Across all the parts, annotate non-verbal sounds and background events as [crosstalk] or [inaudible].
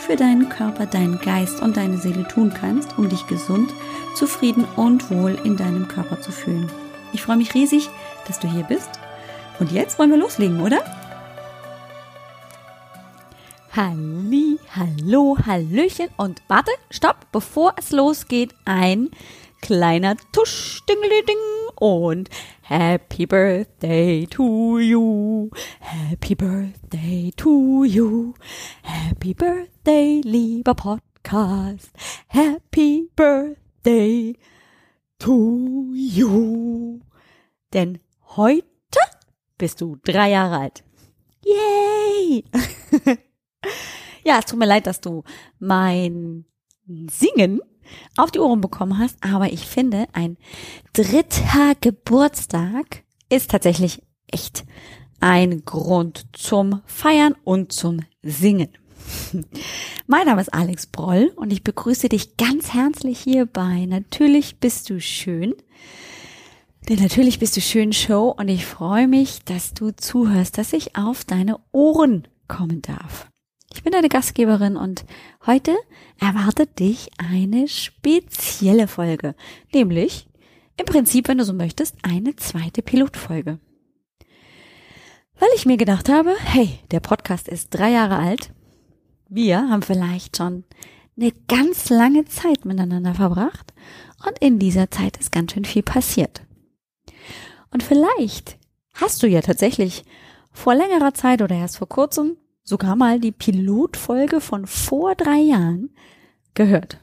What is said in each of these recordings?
für deinen Körper, deinen Geist und deine Seele tun kannst, um dich gesund, zufrieden und wohl in deinem Körper zu fühlen. Ich freue mich riesig, dass du hier bist. Und jetzt wollen wir loslegen, oder? Halli, hallo, hallöchen und warte, stopp, bevor es losgeht, ein kleiner Tusch, ding und Happy Birthday to you, Happy Birthday to you, Happy Birthday, lieber Podcast, Happy Birthday to you. Denn heute bist du drei Jahre alt. Yay! [laughs] ja, es tut mir leid, dass du mein Singen auf die Ohren bekommen hast. Aber ich finde, ein dritter Geburtstag ist tatsächlich echt ein Grund zum Feiern und zum Singen. [laughs] Mein Name ist Alex Broll und ich begrüße dich ganz herzlich hier bei Natürlich bist du schön. Der Natürlich bist du schön Show und ich freue mich, dass du zuhörst, dass ich auf deine Ohren kommen darf. Ich bin deine Gastgeberin und heute erwartet dich eine spezielle Folge, nämlich im Prinzip, wenn du so möchtest, eine zweite Pilotfolge. Weil ich mir gedacht habe, hey, der Podcast ist drei Jahre alt. Wir haben vielleicht schon eine ganz lange Zeit miteinander verbracht und in dieser Zeit ist ganz schön viel passiert. Und vielleicht hast du ja tatsächlich vor längerer Zeit oder erst vor kurzem sogar mal die Pilotfolge von vor drei Jahren gehört.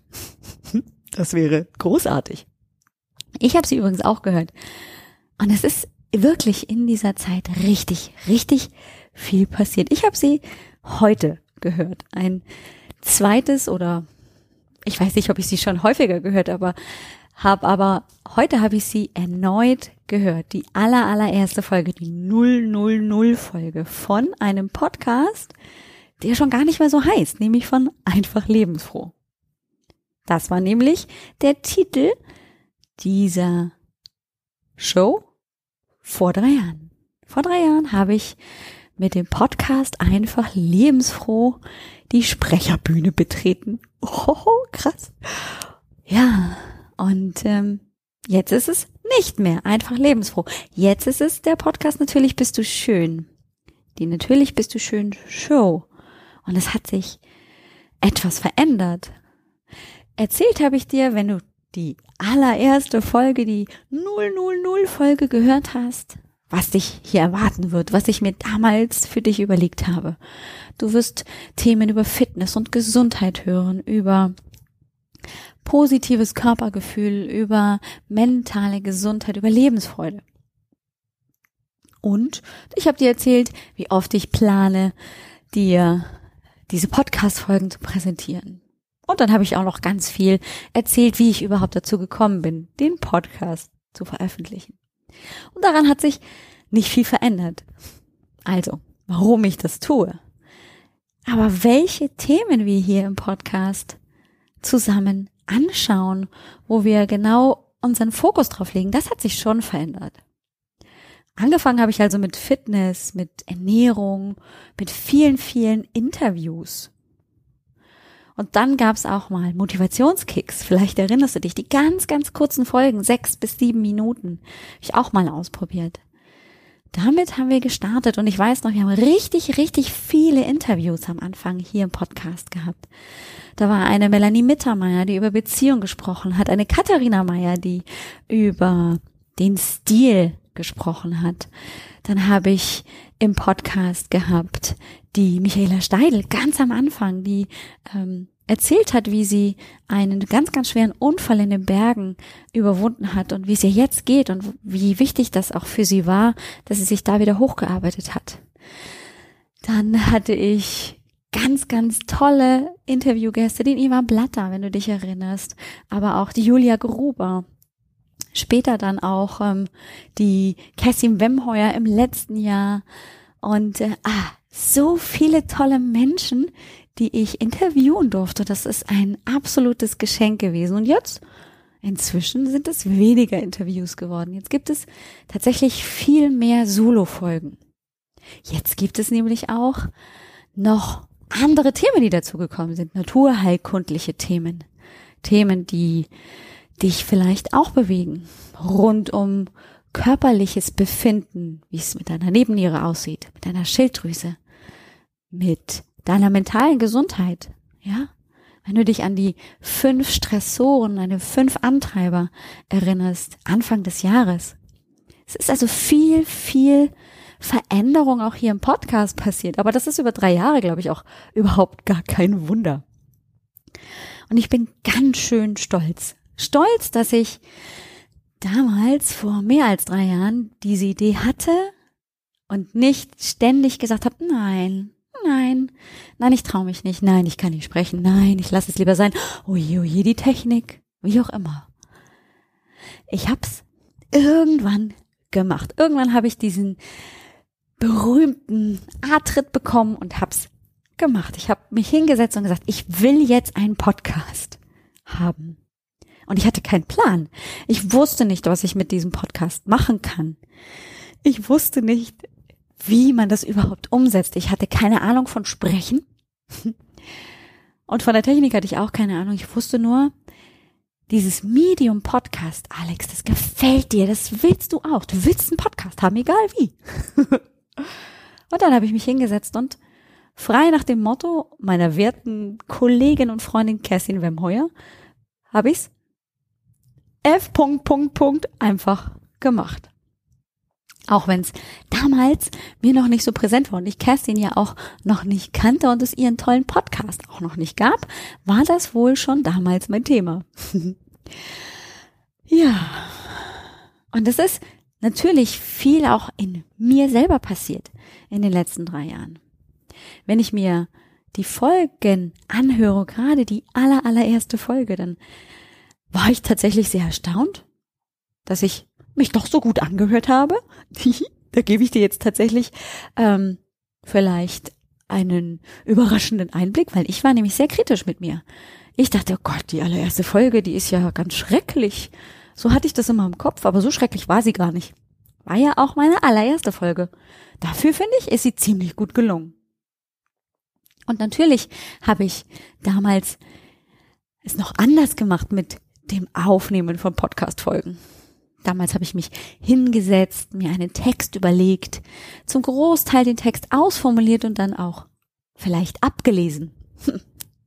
Das wäre großartig. Ich habe sie übrigens auch gehört. Und es ist wirklich in dieser Zeit richtig, richtig viel passiert. Ich habe sie heute gehört. Ein zweites oder ich weiß nicht, ob ich sie schon häufiger gehört, aber habe aber heute habe ich sie erneut gehört. Die aller allererste Folge, die 000 Folge von einem Podcast, der schon gar nicht mehr so heißt, nämlich von einfach lebensfroh. Das war nämlich der Titel dieser Show vor drei Jahren. Vor drei Jahren habe ich mit dem Podcast einfach lebensfroh die Sprecherbühne betreten. Oh, krass. Ja, und ähm, jetzt ist es nicht mehr einfach lebensfroh. Jetzt ist es der Podcast Natürlich bist du schön. Die Natürlich bist du schön Show. Und es hat sich etwas verändert. Erzählt habe ich dir, wenn du die allererste Folge, die 000 Folge gehört hast, was dich hier erwarten wird, was ich mir damals für dich überlegt habe. Du wirst Themen über Fitness und Gesundheit hören, über positives Körpergefühl, über mentale Gesundheit, über Lebensfreude. Und ich habe dir erzählt, wie oft ich plane, dir diese Podcast-Folgen zu präsentieren. Und dann habe ich auch noch ganz viel erzählt, wie ich überhaupt dazu gekommen bin, den Podcast zu veröffentlichen. Und daran hat sich nicht viel verändert. Also, warum ich das tue. Aber welche Themen wir hier im Podcast zusammen anschauen, wo wir genau unseren Fokus drauf legen, das hat sich schon verändert. Angefangen habe ich also mit Fitness, mit Ernährung, mit vielen, vielen Interviews. Und dann gab es auch mal Motivationskicks. Vielleicht erinnerst du dich, die ganz, ganz kurzen Folgen, sechs bis sieben Minuten, habe ich auch mal ausprobiert. Damit haben wir gestartet und ich weiß noch, wir haben richtig, richtig viele Interviews am Anfang hier im Podcast gehabt. Da war eine Melanie Mittermeier, die über Beziehung gesprochen hat, eine Katharina Meier, die über den Stil gesprochen hat. Dann habe ich im Podcast gehabt die Michaela Steidl ganz am Anfang, die ähm, erzählt hat, wie sie einen ganz, ganz schweren Unfall in den Bergen überwunden hat und wie es ihr jetzt geht und wie wichtig das auch für sie war, dass sie sich da wieder hochgearbeitet hat. Dann hatte ich ganz, ganz tolle Interviewgäste, den Ivan Blatter, wenn du dich erinnerst, aber auch die Julia Gruber. Später dann auch ähm, die Cassim Wemheuer im letzten Jahr und äh, ah, so viele tolle Menschen, die ich interviewen durfte. Das ist ein absolutes Geschenk gewesen. Und jetzt, inzwischen sind es weniger Interviews geworden. Jetzt gibt es tatsächlich viel mehr Solo-Folgen. Jetzt gibt es nämlich auch noch andere Themen, die dazugekommen sind. Naturheilkundliche Themen. Themen, die dich vielleicht auch bewegen. Rund um körperliches Befinden, wie es mit deiner Nebenniere aussieht, mit deiner Schilddrüse, mit deiner mentalen Gesundheit, ja? Wenn du dich an die fünf Stressoren, deine fünf Antreiber erinnerst, Anfang des Jahres. Es ist also viel, viel Veränderung auch hier im Podcast passiert. Aber das ist über drei Jahre, glaube ich, auch überhaupt gar kein Wunder. Und ich bin ganz schön stolz. Stolz, dass ich damals vor mehr als drei Jahren diese Idee hatte und nicht ständig gesagt habe, nein, nein, nein, ich traue mich nicht, nein, ich kann nicht sprechen, nein, ich lasse es lieber sein, oje, oje, die Technik, wie auch immer. Ich hab's irgendwann gemacht. Irgendwann habe ich diesen berühmten A-Tritt bekommen und hab's gemacht. Ich habe mich hingesetzt und gesagt, ich will jetzt einen Podcast haben. Und ich hatte keinen Plan. Ich wusste nicht, was ich mit diesem Podcast machen kann. Ich wusste nicht, wie man das überhaupt umsetzt. Ich hatte keine Ahnung von Sprechen. [laughs] Und von der Technik hatte ich auch keine Ahnung. Ich wusste nur, dieses Medium Podcast, Alex, das gefällt dir, das willst du auch. Du willst einen Podcast haben, egal wie. [laughs] und dann habe ich mich hingesetzt und frei nach dem Motto meiner werten Kollegin und Freundin Kerstin Wemheuer habe ich's F. Punkt, Punkt, Punkt einfach gemacht. Auch wenn es damals mir noch nicht so präsent war und ich Kerstin ja auch noch nicht kannte und es ihren tollen Podcast auch noch nicht gab, war das wohl schon damals mein Thema. [laughs] ja. Und es ist natürlich viel auch in mir selber passiert in den letzten drei Jahren. Wenn ich mir die Folgen anhöre, gerade die aller, allererste Folge, dann war ich tatsächlich sehr erstaunt, dass ich mich doch so gut angehört habe. [laughs] da gebe ich dir jetzt tatsächlich ähm, vielleicht einen überraschenden Einblick, weil ich war nämlich sehr kritisch mit mir. Ich dachte, oh Gott, die allererste Folge, die ist ja ganz schrecklich. So hatte ich das immer im Kopf, aber so schrecklich war sie gar nicht. War ja auch meine allererste Folge. Dafür finde ich, ist sie ziemlich gut gelungen. Und natürlich habe ich damals es noch anders gemacht mit dem Aufnehmen von Podcast-Folgen. Damals habe ich mich hingesetzt, mir einen Text überlegt, zum Großteil den Text ausformuliert und dann auch vielleicht abgelesen. [laughs]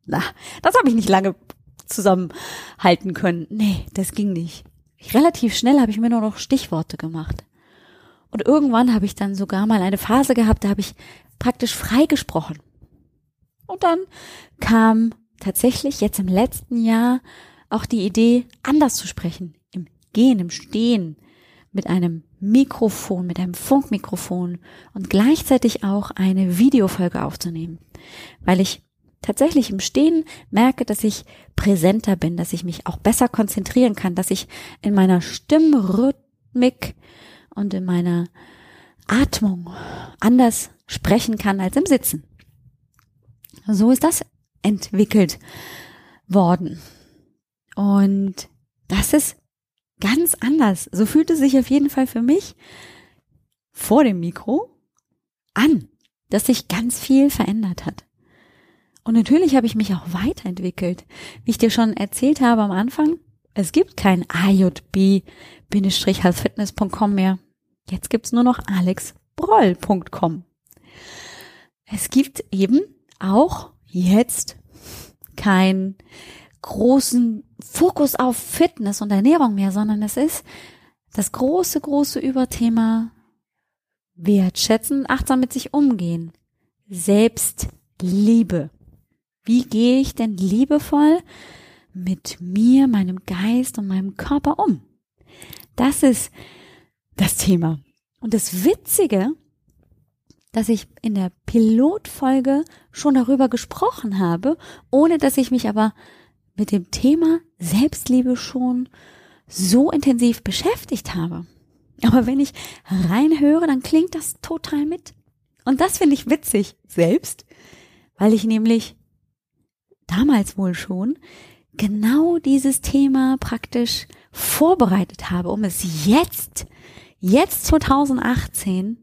Na, das habe ich nicht lange zusammenhalten können. Nee, das ging nicht. Relativ schnell habe ich mir nur noch Stichworte gemacht. Und irgendwann habe ich dann sogar mal eine Phase gehabt, da habe ich praktisch frei gesprochen. Und dann kam tatsächlich jetzt im letzten Jahr auch die Idee, anders zu sprechen, Gehen, im Stehen, mit einem Mikrofon, mit einem Funkmikrofon und gleichzeitig auch eine Videofolge aufzunehmen, weil ich tatsächlich im Stehen merke, dass ich präsenter bin, dass ich mich auch besser konzentrieren kann, dass ich in meiner Stimmrhythmik und in meiner Atmung anders sprechen kann als im Sitzen. So ist das entwickelt worden. Und das ist ganz anders. So fühlt es sich auf jeden Fall für mich vor dem Mikro an, dass sich ganz viel verändert hat. Und natürlich habe ich mich auch weiterentwickelt. Wie ich dir schon erzählt habe am Anfang, es gibt kein ajb-halsfitness.com mehr. Jetzt gibt's nur noch alexbroll.com. Es gibt eben auch jetzt kein großen Fokus auf Fitness und Ernährung mehr, sondern es ist das große, große Überthema wertschätzen, achtsam mit sich umgehen. Selbstliebe. Wie gehe ich denn liebevoll mit mir, meinem Geist und meinem Körper um? Das ist das Thema. Und das Witzige dass ich in der Pilotfolge schon darüber gesprochen habe, ohne dass ich mich aber mit dem Thema Selbstliebe schon so intensiv beschäftigt habe. Aber wenn ich reinhöre, dann klingt das total mit. Und das finde ich witzig selbst, weil ich nämlich damals wohl schon genau dieses Thema praktisch vorbereitet habe, um es jetzt, jetzt 2018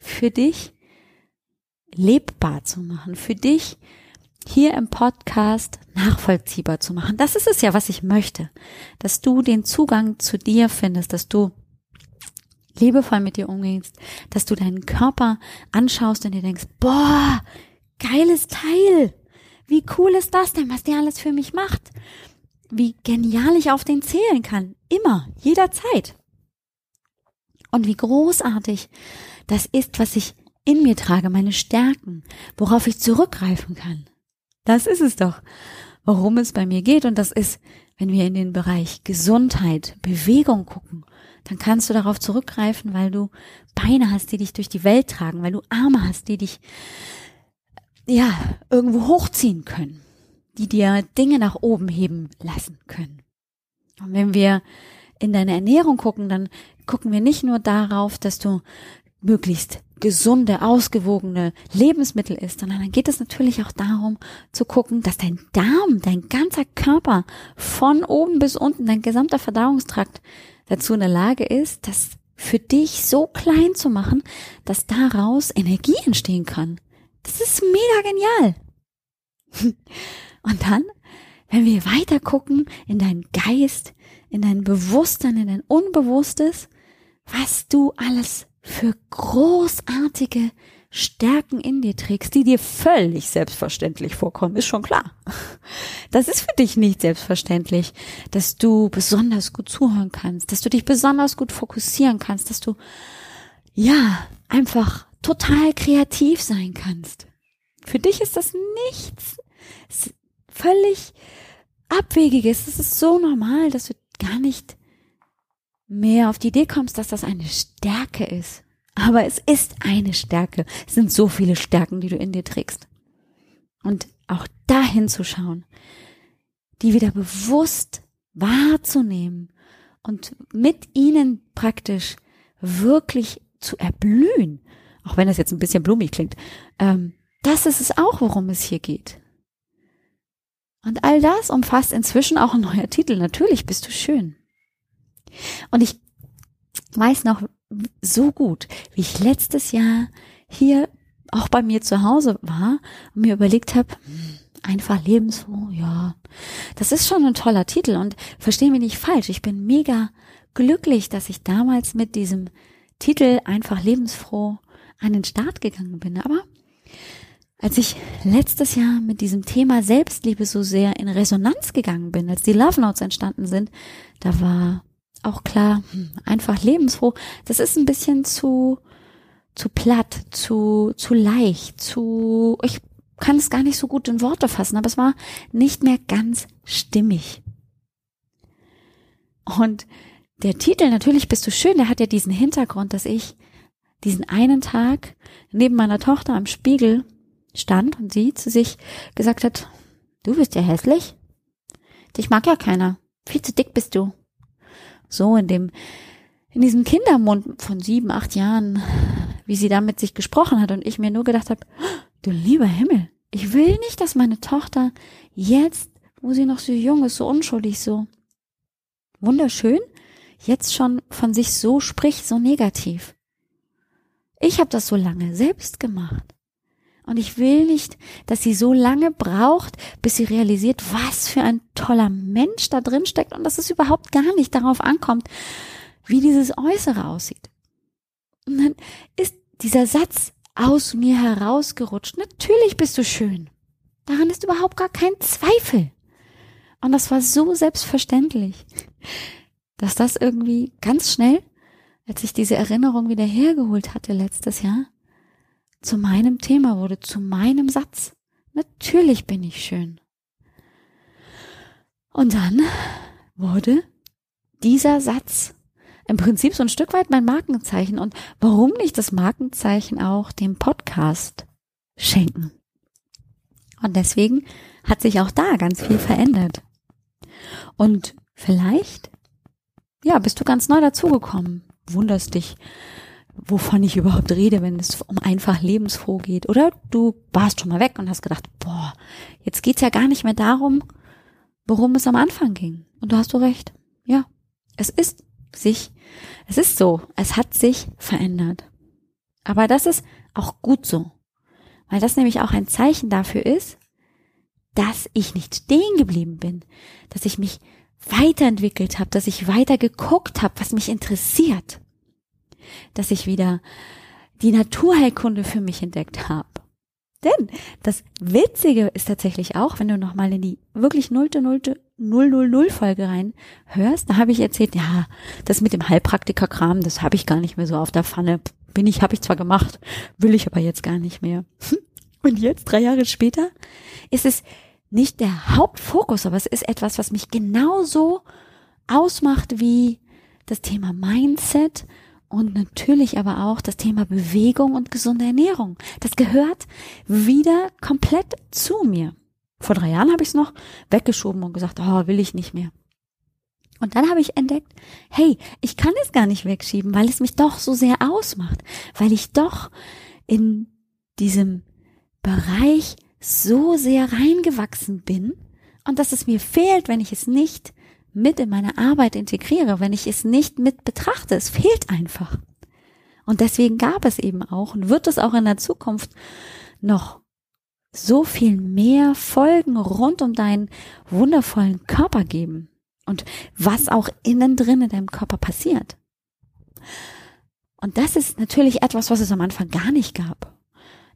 für dich lebbar zu machen, für dich hier im Podcast nachvollziehbar zu machen. Das ist es ja, was ich möchte, dass du den Zugang zu dir findest, dass du liebevoll mit dir umgehst, dass du deinen Körper anschaust und dir denkst, boah, geiles Teil. Wie cool ist das denn, was der alles für mich macht? Wie genial ich auf den zählen kann. Immer, jederzeit. Und wie großartig das ist, was ich in mir trage, meine Stärken, worauf ich zurückgreifen kann. Das ist es doch, worum es bei mir geht. Und das ist, wenn wir in den Bereich Gesundheit, Bewegung gucken, dann kannst du darauf zurückgreifen, weil du Beine hast, die dich durch die Welt tragen, weil du Arme hast, die dich, ja, irgendwo hochziehen können, die dir Dinge nach oben heben lassen können. Und wenn wir in deine Ernährung gucken, dann gucken wir nicht nur darauf, dass du möglichst gesunde, ausgewogene Lebensmittel isst, sondern dann geht es natürlich auch darum zu gucken, dass dein Darm, dein ganzer Körper von oben bis unten, dein gesamter Verdauungstrakt dazu in der Lage ist, das für dich so klein zu machen, dass daraus Energie entstehen kann. Das ist mega genial. [laughs] Und dann, wenn wir weiter gucken in deinen Geist, in dein Bewusstsein, in dein Unbewusstes, was du alles für großartige Stärken in dir trägst, die dir völlig selbstverständlich vorkommen, ist schon klar. Das ist für dich nicht selbstverständlich, dass du besonders gut zuhören kannst, dass du dich besonders gut fokussieren kannst, dass du, ja, einfach total kreativ sein kannst. Für dich ist das nichts völlig Abwegiges. Das ist so normal, dass du gar nicht mehr auf die Idee kommst, dass das eine Stärke ist. Aber es ist eine Stärke. Es sind so viele Stärken, die du in dir trägst. Und auch dahin zu schauen, die wieder bewusst wahrzunehmen und mit ihnen praktisch wirklich zu erblühen, auch wenn das jetzt ein bisschen blumig klingt, ähm, das ist es auch, worum es hier geht. Und all das umfasst inzwischen auch ein neuer Titel. Natürlich bist du schön. Und ich weiß noch so gut, wie ich letztes Jahr hier auch bei mir zu Hause war und mir überlegt habe, einfach lebensfroh, ja, das ist schon ein toller Titel und verstehe mich nicht falsch, ich bin mega glücklich, dass ich damals mit diesem Titel einfach lebensfroh an den Start gegangen bin. Aber als ich letztes Jahr mit diesem Thema Selbstliebe so sehr in Resonanz gegangen bin, als die Love Notes entstanden sind, da war auch klar, einfach lebensfroh, das ist ein bisschen zu, zu platt, zu, zu leicht, zu, ich kann es gar nicht so gut in Worte fassen, aber es war nicht mehr ganz stimmig. Und der Titel, natürlich bist du schön, der hat ja diesen Hintergrund, dass ich diesen einen Tag neben meiner Tochter am Spiegel stand und sie zu sich gesagt hat, du bist ja hässlich. Dich mag ja keiner. Viel zu dick bist du so in dem, in diesem Kindermund von sieben, acht Jahren, wie sie da mit sich gesprochen hat und ich mir nur gedacht habe, du lieber Himmel, ich will nicht, dass meine Tochter jetzt, wo sie noch so jung ist, so unschuldig, so wunderschön, jetzt schon von sich so spricht, so negativ. Ich habe das so lange selbst gemacht. Und ich will nicht, dass sie so lange braucht, bis sie realisiert, was für ein toller Mensch da drin steckt und dass es überhaupt gar nicht darauf ankommt, wie dieses Äußere aussieht. Und dann ist dieser Satz aus mir herausgerutscht. Natürlich bist du schön. Daran ist überhaupt gar kein Zweifel. Und das war so selbstverständlich, dass das irgendwie ganz schnell, als ich diese Erinnerung wieder hergeholt hatte letztes Jahr, zu meinem Thema wurde, zu meinem Satz. Natürlich bin ich schön. Und dann wurde dieser Satz im Prinzip so ein Stück weit mein Markenzeichen. Und warum nicht das Markenzeichen auch dem Podcast schenken? Und deswegen hat sich auch da ganz viel verändert. Und vielleicht, ja, bist du ganz neu dazugekommen, wunderst dich, wovon ich überhaupt rede, wenn es um einfach lebensfroh geht. Oder du warst schon mal weg und hast gedacht, boah, jetzt geht's ja gar nicht mehr darum, worum es am Anfang ging. Und du hast du recht. Ja, es ist sich, es ist so, es hat sich verändert. Aber das ist auch gut so. Weil das nämlich auch ein Zeichen dafür ist, dass ich nicht stehen geblieben bin, dass ich mich weiterentwickelt habe, dass ich weiter geguckt habe, was mich interessiert, dass ich wieder die Naturheilkunde für mich entdeckt habe. Denn das Witzige ist tatsächlich auch, wenn du nochmal in die wirklich nullte, nullte, null, null, null Folge rein hörst, da habe ich erzählt, ja, das mit dem Heilpraktiker-Kram, das habe ich gar nicht mehr so auf der Pfanne. Bin ich, habe ich zwar gemacht, will ich aber jetzt gar nicht mehr. Und jetzt, drei Jahre später, ist es nicht der Hauptfokus, aber es ist etwas, was mich genauso ausmacht wie das Thema Mindset und natürlich aber auch das Thema Bewegung und gesunde Ernährung. Das gehört wieder komplett zu mir. Vor drei Jahren habe ich es noch weggeschoben und gesagt, oh, will ich nicht mehr. Und dann habe ich entdeckt, hey, ich kann es gar nicht wegschieben, weil es mich doch so sehr ausmacht, weil ich doch in diesem Bereich so sehr reingewachsen bin und dass es mir fehlt, wenn ich es nicht mit in meine Arbeit integriere, wenn ich es nicht mit betrachte. Es fehlt einfach. Und deswegen gab es eben auch und wird es auch in der Zukunft noch so viel mehr Folgen rund um deinen wundervollen Körper geben und was auch innen drin in deinem Körper passiert. Und das ist natürlich etwas, was es am Anfang gar nicht gab.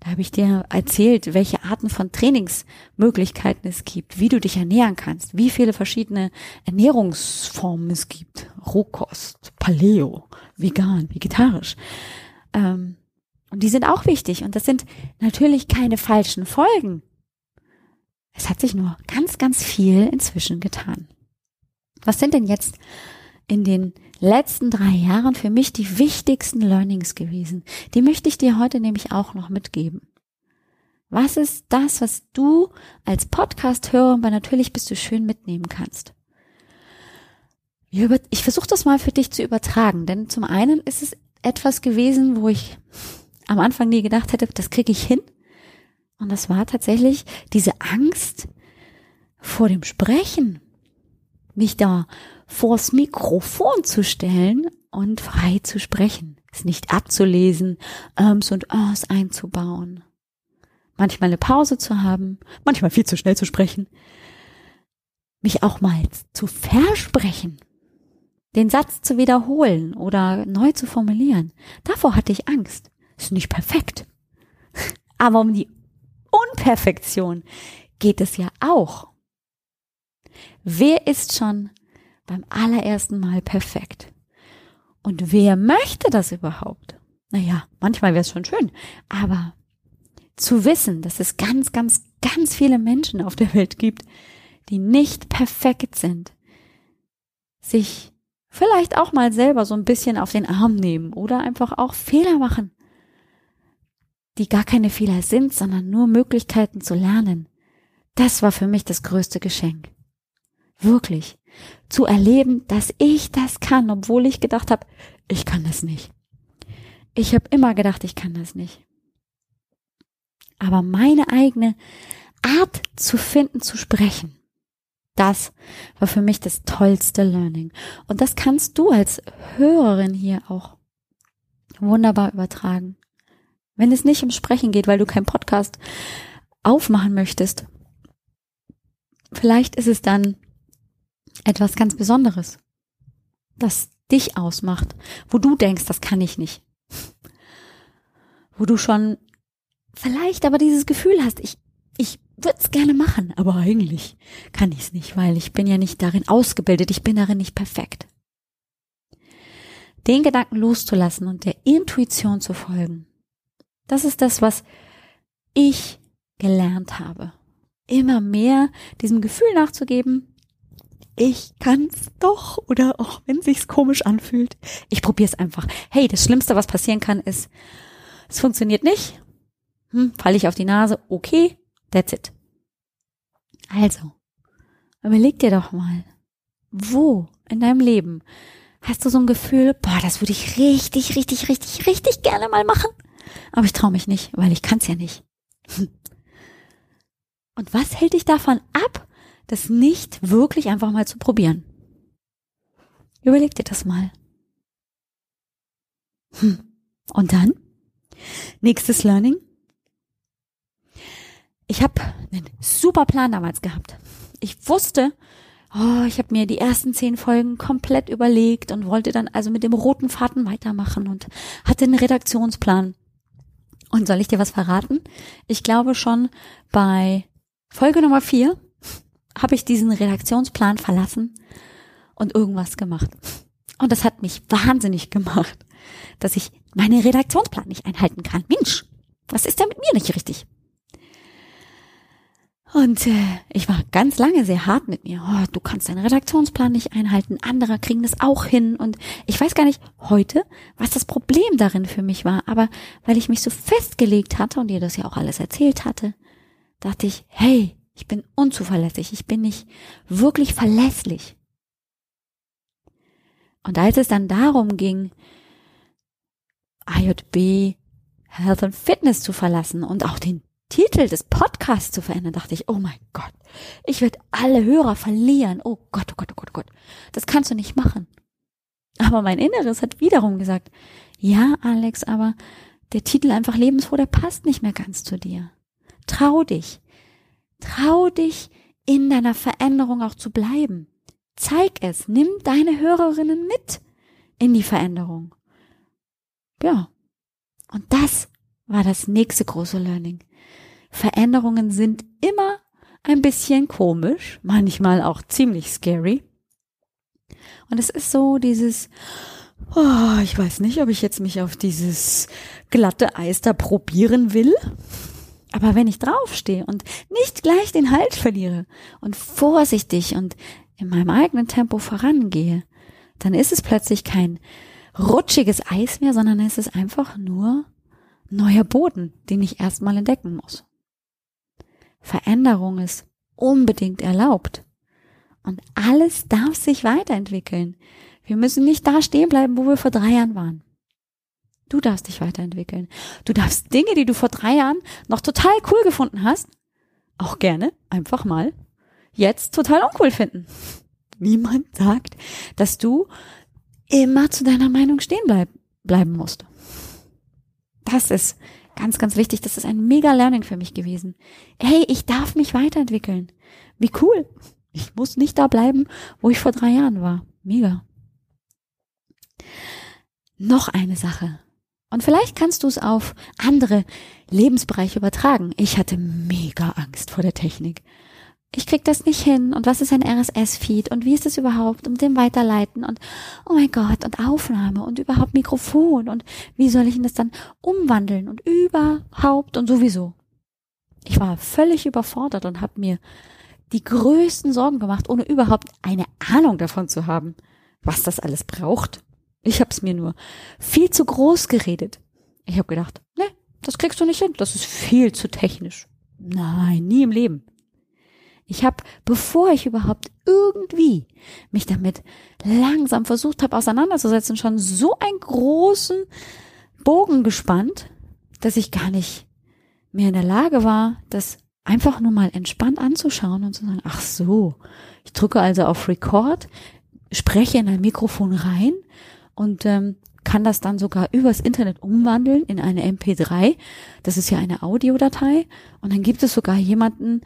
Da habe ich dir erzählt, welche Arten von Trainingsmöglichkeiten es gibt, wie du dich ernähren kannst, wie viele verschiedene Ernährungsformen es gibt. Rohkost, Paleo, vegan, vegetarisch. Ähm, und die sind auch wichtig. Und das sind natürlich keine falschen Folgen. Es hat sich nur ganz, ganz viel inzwischen getan. Was sind denn jetzt in den letzten drei Jahren für mich die wichtigsten Learnings gewesen. Die möchte ich dir heute nämlich auch noch mitgeben. Was ist das, was du als Podcast-Hörer bei Natürlich bist du schön mitnehmen kannst? Ich versuche das mal für dich zu übertragen, denn zum einen ist es etwas gewesen, wo ich am Anfang nie gedacht hätte, das kriege ich hin. Und das war tatsächlich diese Angst vor dem Sprechen, mich da vors Mikrofon zu stellen und frei zu sprechen, es nicht abzulesen, Ums und Ahs einzubauen, manchmal eine Pause zu haben, manchmal viel zu schnell zu sprechen, mich auch mal zu versprechen, den Satz zu wiederholen oder neu zu formulieren. Davor hatte ich Angst. Ist nicht perfekt. [laughs] Aber um die Unperfektion geht es ja auch. Wer ist schon beim allerersten Mal perfekt. Und wer möchte das überhaupt? Naja, manchmal wäre es schon schön, aber zu wissen, dass es ganz, ganz, ganz viele Menschen auf der Welt gibt, die nicht perfekt sind, sich vielleicht auch mal selber so ein bisschen auf den Arm nehmen oder einfach auch Fehler machen, die gar keine Fehler sind, sondern nur Möglichkeiten zu lernen. Das war für mich das größte Geschenk. Wirklich zu erleben, dass ich das kann, obwohl ich gedacht habe, ich kann das nicht. Ich habe immer gedacht, ich kann das nicht. Aber meine eigene Art zu finden, zu sprechen, das war für mich das tollste Learning. Und das kannst du als Hörerin hier auch wunderbar übertragen. Wenn es nicht um Sprechen geht, weil du keinen Podcast aufmachen möchtest, vielleicht ist es dann etwas ganz Besonderes, das dich ausmacht, wo du denkst, das kann ich nicht. Wo du schon vielleicht aber dieses Gefühl hast, ich, ich würde es gerne machen, aber eigentlich kann ich es nicht, weil ich bin ja nicht darin ausgebildet, ich bin darin nicht perfekt. Den Gedanken loszulassen und der Intuition zu folgen, das ist das, was ich gelernt habe. Immer mehr diesem Gefühl nachzugeben, ich kann's doch oder auch wenn sich's komisch anfühlt, ich probier's einfach. Hey, das Schlimmste, was passieren kann, ist, es funktioniert nicht. Hm, falle ich auf die Nase, okay, that's it. Also, überleg dir doch mal, wo in deinem Leben hast du so ein Gefühl, boah, das würde ich richtig, richtig, richtig, richtig gerne mal machen, aber ich traue mich nicht, weil ich kann's ja nicht. [laughs] Und was hält dich davon ab, das nicht wirklich einfach mal zu probieren? Überleg dir das mal. Hm. Und dann? Nächstes Learning. Ich habe einen super Plan damals gehabt. Ich wusste, oh, ich habe mir die ersten zehn Folgen komplett überlegt und wollte dann also mit dem roten Faden weitermachen und hatte einen Redaktionsplan. Und soll ich dir was verraten? Ich glaube schon bei Folge Nummer vier habe ich diesen Redaktionsplan verlassen und irgendwas gemacht. Und das hat mich wahnsinnig gemacht, dass ich meinen Redaktionsplan nicht einhalten kann. Mensch, was ist denn mit mir nicht richtig? Und äh, ich war ganz lange sehr hart mit mir. Oh, du kannst deinen Redaktionsplan nicht einhalten, andere kriegen das auch hin. Und ich weiß gar nicht heute, was das Problem darin für mich war. Aber weil ich mich so festgelegt hatte und dir das ja auch alles erzählt hatte, dachte ich, hey, ich bin unzuverlässig, ich bin nicht wirklich verlässlich. Und als es dann darum ging, IJB Health and Fitness zu verlassen und auch den Titel des Podcasts zu verändern, dachte ich, oh mein Gott, ich werde alle Hörer verlieren. Oh Gott, oh Gott, oh Gott, oh Gott. Das kannst du nicht machen. Aber mein Inneres hat wiederum gesagt, ja, Alex, aber der Titel einfach lebensfroh, der passt nicht mehr ganz zu dir. Trau dich. Trau dich, in deiner Veränderung auch zu bleiben. Zeig es. Nimm deine Hörerinnen mit in die Veränderung. Ja. Und das war das nächste große Learning. Veränderungen sind immer ein bisschen komisch, manchmal auch ziemlich scary. Und es ist so dieses, oh, ich weiß nicht, ob ich jetzt mich auf dieses glatte Eis da probieren will. Aber wenn ich draufstehe und nicht gleich den Halt verliere und vorsichtig und in meinem eigenen Tempo vorangehe, dann ist es plötzlich kein rutschiges Eis mehr, sondern es ist einfach nur neuer Boden, den ich erstmal entdecken muss. Veränderung ist unbedingt erlaubt. Und alles darf sich weiterentwickeln. Wir müssen nicht da stehen bleiben, wo wir vor drei Jahren waren. Du darfst dich weiterentwickeln. Du darfst Dinge, die du vor drei Jahren noch total cool gefunden hast, auch gerne einfach mal jetzt total uncool finden. Niemand sagt, dass du immer zu deiner Meinung stehen bleib, bleiben musst. Das ist ganz, ganz wichtig. Das ist ein mega Learning für mich gewesen. Hey, ich darf mich weiterentwickeln. Wie cool. Ich muss nicht da bleiben, wo ich vor drei Jahren war. Mega. Noch eine Sache. Und vielleicht kannst du es auf andere Lebensbereiche übertragen. Ich hatte mega Angst vor der Technik. Ich krieg das nicht hin. Und was ist ein RSS-Feed? Und wie ist es überhaupt? Und dem Weiterleiten? Und oh mein Gott, und Aufnahme und überhaupt Mikrofon. Und wie soll ich denn das dann umwandeln? Und überhaupt und sowieso. Ich war völlig überfordert und habe mir die größten Sorgen gemacht, ohne überhaupt eine Ahnung davon zu haben, was das alles braucht. Ich habe es mir nur viel zu groß geredet. Ich habe gedacht, ne, das kriegst du nicht hin, das ist viel zu technisch. Nein, nie im Leben. Ich habe, bevor ich überhaupt irgendwie mich damit langsam versucht habe auseinanderzusetzen, schon so einen großen Bogen gespannt, dass ich gar nicht mehr in der Lage war, das einfach nur mal entspannt anzuschauen und zu sagen, ach so, ich drücke also auf Record, spreche in ein Mikrofon rein und ähm, kann das dann sogar übers Internet umwandeln in eine MP3. Das ist ja eine Audiodatei. Und dann gibt es sogar jemanden,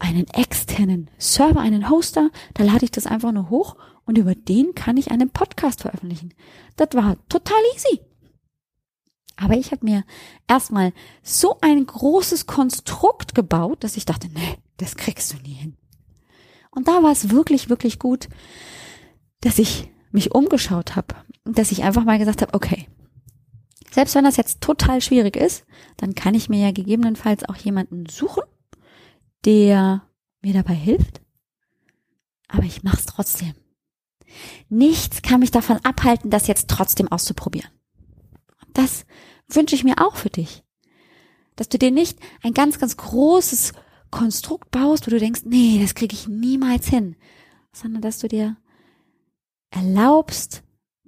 einen externen Server, einen Hoster, da lade ich das einfach nur hoch und über den kann ich einen Podcast veröffentlichen. Das war total easy. Aber ich habe mir erstmal so ein großes Konstrukt gebaut, dass ich dachte, nee, das kriegst du nie hin. Und da war es wirklich, wirklich gut, dass ich mich umgeschaut habe, dass ich einfach mal gesagt habe, okay, selbst wenn das jetzt total schwierig ist, dann kann ich mir ja gegebenenfalls auch jemanden suchen, der mir dabei hilft. aber ich mach's trotzdem. Nichts kann mich davon abhalten, das jetzt trotzdem auszuprobieren. Das wünsche ich mir auch für dich. Dass du dir nicht ein ganz, ganz großes Konstrukt baust, wo du denkst, nee, das kriege ich niemals hin, sondern dass du dir erlaubst,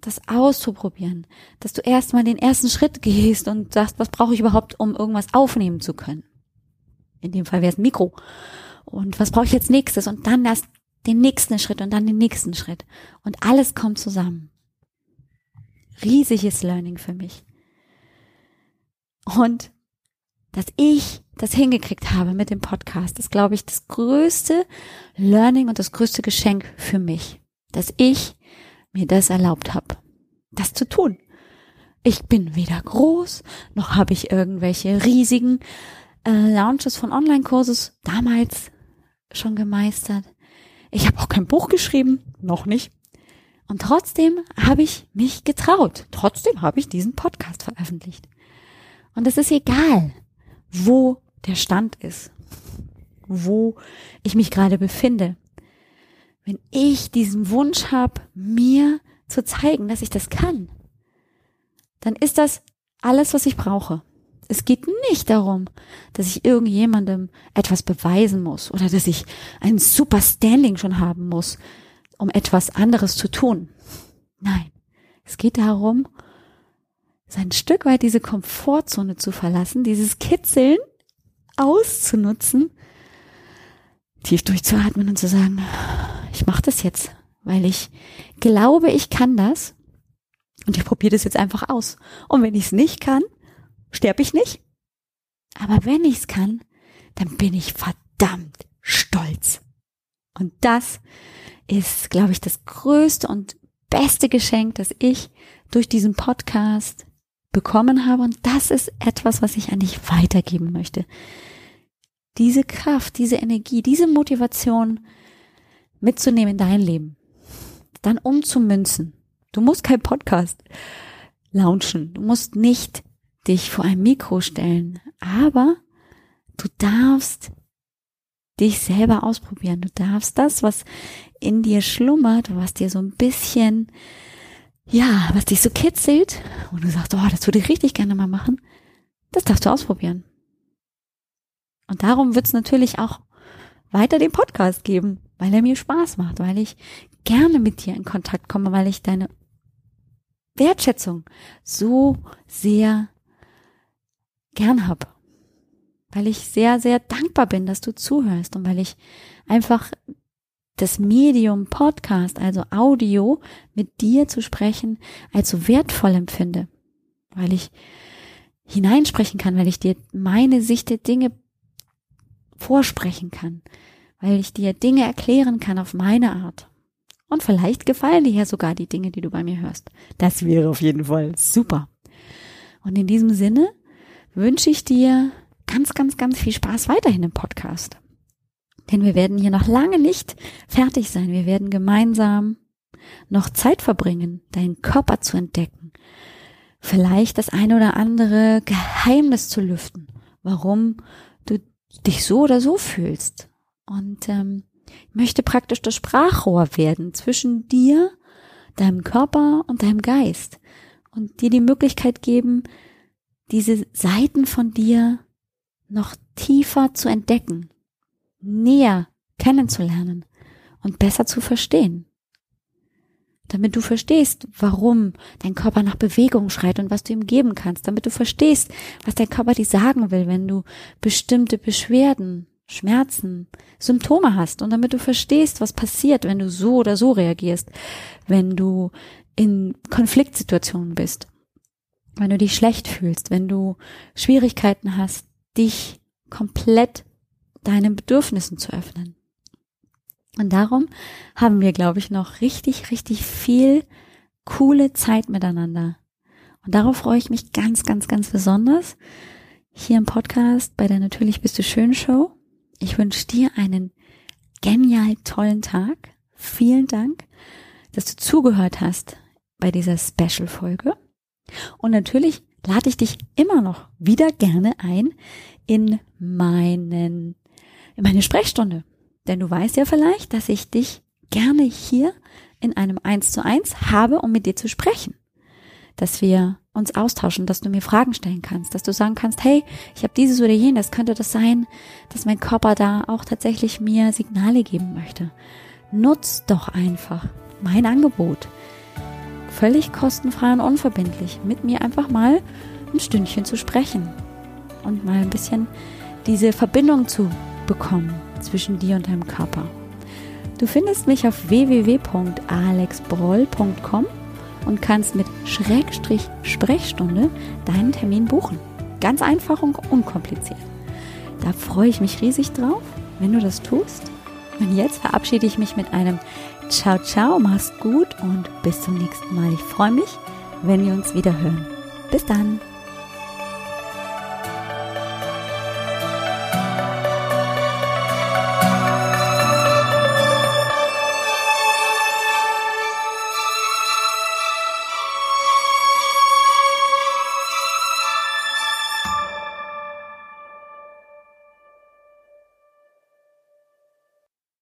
das auszuprobieren, dass du erstmal den ersten Schritt gehst und sagst, was brauche ich überhaupt, um irgendwas aufnehmen zu können. In dem Fall wäre es ein Mikro. Und was brauche ich jetzt nächstes? Und dann erst den nächsten Schritt und dann den nächsten Schritt. Und alles kommt zusammen. Riesiges Learning für mich. Und dass ich das hingekriegt habe mit dem Podcast, ist, glaube ich, das größte Learning und das größte Geschenk für mich, dass ich mir das erlaubt habe, das zu tun. Ich bin weder groß, noch habe ich irgendwelche riesigen äh, Launches von Online-Kurses damals schon gemeistert. Ich habe auch kein Buch geschrieben, noch nicht. Und trotzdem habe ich mich getraut. Trotzdem habe ich diesen Podcast veröffentlicht. Und es ist egal, wo der Stand ist, wo ich mich gerade befinde. Wenn ich diesen Wunsch habe, mir zu zeigen, dass ich das kann, dann ist das alles, was ich brauche. Es geht nicht darum, dass ich irgendjemandem etwas beweisen muss oder dass ich ein super Standing schon haben muss, um etwas anderes zu tun. Nein, es geht darum, ein Stück weit diese Komfortzone zu verlassen, dieses Kitzeln auszunutzen, tief durchzuatmen und zu sagen, ich mache das jetzt, weil ich glaube, ich kann das und ich probiere das jetzt einfach aus. Und wenn ich es nicht kann, sterbe ich nicht. Aber wenn ich es kann, dann bin ich verdammt stolz. Und das ist, glaube ich, das größte und beste Geschenk, das ich durch diesen Podcast bekommen habe. Und das ist etwas, was ich an dich weitergeben möchte. Diese Kraft, diese Energie, diese Motivation mitzunehmen in dein Leben. Dann umzumünzen. Du musst kein Podcast launchen. Du musst nicht dich vor ein Mikro stellen. Aber du darfst dich selber ausprobieren. Du darfst das, was in dir schlummert, was dir so ein bisschen, ja, was dich so kitzelt und du sagst, oh, das würde ich richtig gerne mal machen, das darfst du ausprobieren. Und darum wird es natürlich auch weiter den Podcast geben, weil er mir Spaß macht, weil ich gerne mit dir in Kontakt komme, weil ich deine Wertschätzung so sehr gern hab. Weil ich sehr, sehr dankbar bin, dass du zuhörst und weil ich einfach das Medium Podcast, also Audio, mit dir zu sprechen, als so wertvoll empfinde. Weil ich hineinsprechen kann, weil ich dir meine Sicht der Dinge vorsprechen kann, weil ich dir Dinge erklären kann auf meine Art. Und vielleicht gefallen dir ja sogar die Dinge, die du bei mir hörst. Das wäre auf jeden Fall super. Und in diesem Sinne wünsche ich dir ganz, ganz, ganz viel Spaß weiterhin im Podcast. Denn wir werden hier noch lange nicht fertig sein. Wir werden gemeinsam noch Zeit verbringen, deinen Körper zu entdecken. Vielleicht das eine oder andere Geheimnis zu lüften, warum du dich so oder so fühlst. Und ähm, möchte praktisch das Sprachrohr werden zwischen dir, deinem Körper und deinem Geist. Und dir die Möglichkeit geben, diese Seiten von dir noch tiefer zu entdecken, näher kennenzulernen und besser zu verstehen. Damit du verstehst, warum dein Körper nach Bewegung schreit und was du ihm geben kannst. Damit du verstehst, was dein Körper dir sagen will, wenn du bestimmte Beschwerden, Schmerzen, Symptome hast. Und damit du verstehst, was passiert, wenn du so oder so reagierst, wenn du in Konfliktsituationen bist wenn du dich schlecht fühlst, wenn du Schwierigkeiten hast, dich komplett deinen Bedürfnissen zu öffnen. Und darum haben wir, glaube ich, noch richtig, richtig viel coole Zeit miteinander. Und darauf freue ich mich ganz, ganz, ganz besonders hier im Podcast bei der Natürlich bist du schön Show. Ich wünsche dir einen genial tollen Tag. Vielen Dank, dass du zugehört hast bei dieser Special Folge. Und natürlich lade ich dich immer noch wieder gerne ein in meinen, in meine Sprechstunde. Denn du weißt ja vielleicht, dass ich dich gerne hier in einem Eins zu eins habe, um mit dir zu sprechen. Dass wir uns austauschen, dass du mir Fragen stellen kannst, dass du sagen kannst, hey, ich habe dieses oder jenes, könnte das sein, dass mein Körper da auch tatsächlich mir Signale geben möchte. Nutz doch einfach mein Angebot. Völlig kostenfrei und unverbindlich, mit mir einfach mal ein Stündchen zu sprechen und mal ein bisschen diese Verbindung zu bekommen zwischen dir und deinem Körper. Du findest mich auf www.alexbroll.com und kannst mit Schrägstrich Sprechstunde deinen Termin buchen. Ganz einfach und unkompliziert. Da freue ich mich riesig drauf, wenn du das tust. Und jetzt verabschiede ich mich mit einem Ciao, ciao, mach's gut und bis zum nächsten Mal. Ich freue mich, wenn wir uns wieder hören. Bis dann.